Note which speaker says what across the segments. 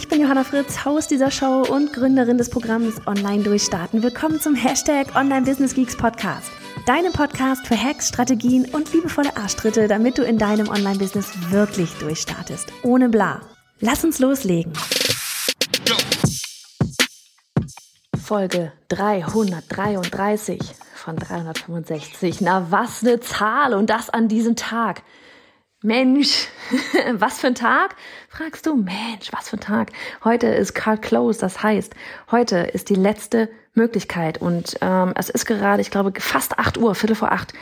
Speaker 1: Ich bin Johanna Fritz, Haus dieser Show und Gründerin des Programms Online Durchstarten. Willkommen zum Hashtag Online Business Geeks Podcast. Deinem Podcast für Hacks, Strategien und liebevolle Arschtritte, damit du in deinem Online-Business wirklich durchstartest. Ohne bla. Lass uns loslegen. Folge 333 von 365. Na, was eine Zahl und das an diesem Tag. Mensch, was für ein Tag? Fragst du, Mensch, was für ein Tag? Heute ist Card Close, das heißt, heute ist die letzte Möglichkeit und ähm, es ist gerade, ich glaube, fast acht Uhr, Viertel vor acht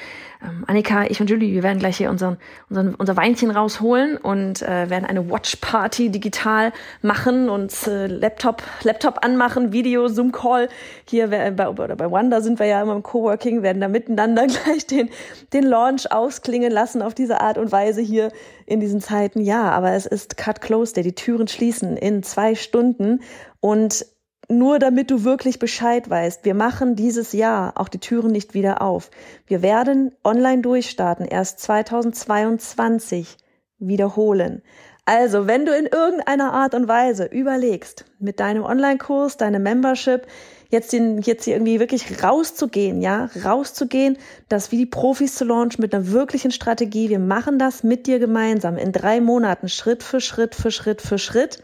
Speaker 1: ähm, Annika, ich und Julie, wir werden gleich hier unseren, unseren, unser Weinchen rausholen und äh, werden eine Watch Party digital machen und äh, Laptop, Laptop anmachen, Video, Zoom Call. Hier bei, oder bei Wanda sind wir ja immer im Coworking, werden da miteinander gleich den, den Launch ausklingen lassen auf diese Art und Weise hier in diesen Zeiten. Ja, aber es ist Cut Close, der die Türen schließen in zwei Stunden und nur damit du wirklich Bescheid weißt, wir machen dieses Jahr auch die Türen nicht wieder auf. Wir werden online durchstarten, erst 2022 wiederholen. Also, wenn du in irgendeiner Art und Weise überlegst, mit deinem Online-Kurs, deinem Membership, jetzt, den, jetzt hier irgendwie wirklich rauszugehen, ja, rauszugehen, das wie die Profis zu launchen mit einer wirklichen Strategie. Wir machen das mit dir gemeinsam in drei Monaten, Schritt für Schritt für Schritt für Schritt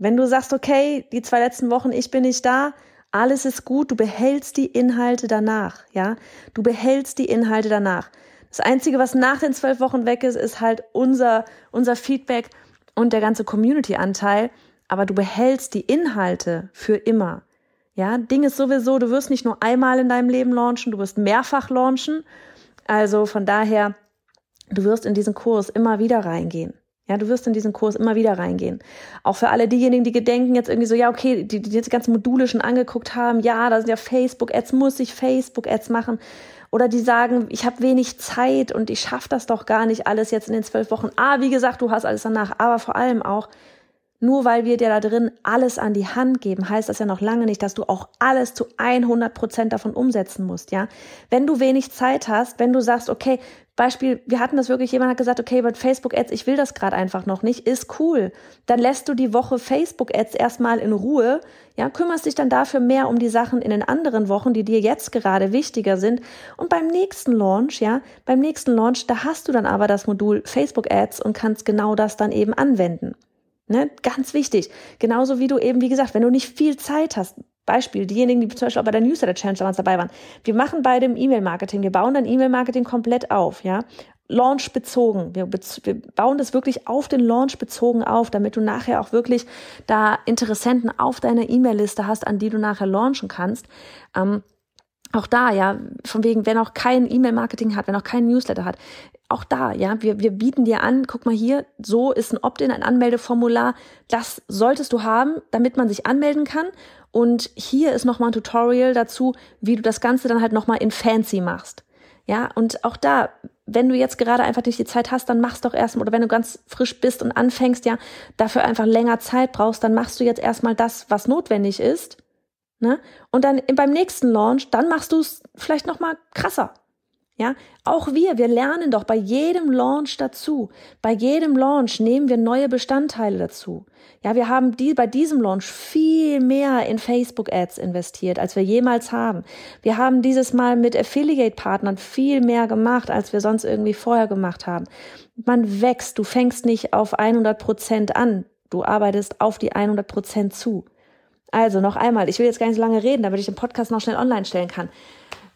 Speaker 1: wenn du sagst, okay, die zwei letzten Wochen, ich bin nicht da, alles ist gut, du behältst die Inhalte danach, ja? Du behältst die Inhalte danach. Das Einzige, was nach den zwölf Wochen weg ist, ist halt unser, unser Feedback und der ganze Community-Anteil. Aber du behältst die Inhalte für immer. Ja, Ding ist sowieso, du wirst nicht nur einmal in deinem Leben launchen, du wirst mehrfach launchen. Also von daher, du wirst in diesen Kurs immer wieder reingehen. Ja, du wirst in diesen Kurs immer wieder reingehen. Auch für alle diejenigen, die gedenken jetzt irgendwie so, ja, okay, die, die jetzt ganzen Module schon angeguckt haben, ja, da sind ja Facebook-Ads, muss ich Facebook-Ads machen. Oder die sagen, ich habe wenig Zeit und ich schaffe das doch gar nicht alles jetzt in den zwölf Wochen. Ah, wie gesagt, du hast alles danach. Aber vor allem auch, nur weil wir dir da drin alles an die Hand geben, heißt das ja noch lange nicht, dass du auch alles zu 100 Prozent davon umsetzen musst, ja. Wenn du wenig Zeit hast, wenn du sagst, okay, Beispiel, wir hatten das wirklich, jemand hat gesagt, okay, bei Facebook Ads, ich will das gerade einfach noch nicht, ist cool. Dann lässt du die Woche Facebook Ads erstmal in Ruhe, ja, kümmerst dich dann dafür mehr um die Sachen in den anderen Wochen, die dir jetzt gerade wichtiger sind. Und beim nächsten Launch, ja, beim nächsten Launch, da hast du dann aber das Modul Facebook Ads und kannst genau das dann eben anwenden. Ne? Ganz wichtig. Genauso wie du eben, wie gesagt, wenn du nicht viel Zeit hast, Beispiel, diejenigen, die zum Beispiel auch bei der Newsletter Challenge damals dabei waren. Wir machen bei dem E-Mail-Marketing, wir bauen dann E-Mail-Marketing komplett auf, ja. Launch bezogen. Wir, wir, bauen das wirklich auf den Launch bezogen auf, damit du nachher auch wirklich da Interessenten auf deiner E-Mail-Liste hast, an die du nachher launchen kannst. Ähm, auch da, ja, von wegen, wer noch kein E-Mail-Marketing hat, wer noch kein Newsletter hat, auch da, ja, wir, wir bieten dir an, guck mal hier, so ist ein Opt-in, ein Anmeldeformular, das solltest du haben, damit man sich anmelden kann. Und hier ist nochmal ein Tutorial dazu, wie du das Ganze dann halt nochmal in fancy machst. Ja, und auch da, wenn du jetzt gerade einfach nicht die Zeit hast, dann machst doch erstmal, oder wenn du ganz frisch bist und anfängst, ja, dafür einfach länger Zeit brauchst, dann machst du jetzt erstmal das, was notwendig ist. Ne? Und dann beim nächsten Launch, dann machst du es vielleicht nochmal krasser. Ja, auch wir, wir lernen doch bei jedem Launch dazu. Bei jedem Launch nehmen wir neue Bestandteile dazu. Ja, wir haben die, bei diesem Launch viel mehr in Facebook Ads investiert, als wir jemals haben. Wir haben dieses Mal mit Affiliate Partnern viel mehr gemacht, als wir sonst irgendwie vorher gemacht haben. Man wächst, du fängst nicht auf 100 Prozent an. Du arbeitest auf die 100 Prozent zu. Also noch einmal, ich will jetzt gar nicht so lange reden, damit ich den Podcast noch schnell online stellen kann.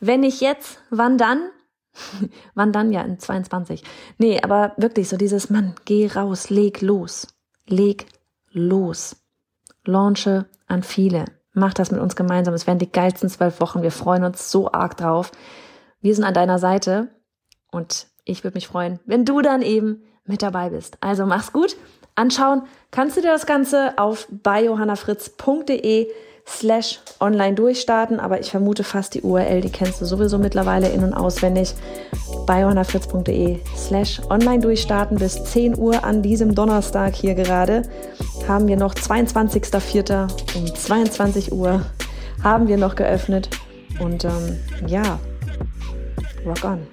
Speaker 1: Wenn nicht jetzt, wann dann? Wann dann ja in 22? Nee, aber wirklich so dieses Mann, geh raus, leg los. Leg los. Launche an viele. Mach das mit uns gemeinsam. Es werden die geilsten zwölf Wochen. Wir freuen uns so arg drauf. Wir sind an deiner Seite und ich würde mich freuen, wenn du dann eben mit dabei bist. Also mach's gut. Anschauen kannst du dir das Ganze auf biohannafritz.de slash online durchstarten, aber ich vermute fast die URL, die kennst du sowieso mittlerweile in- und auswendig. bayonafritz.de slash online durchstarten bis 10 Uhr an diesem Donnerstag hier gerade haben wir noch 22.04. um 22 Uhr haben wir noch geöffnet und ähm, ja, rock on.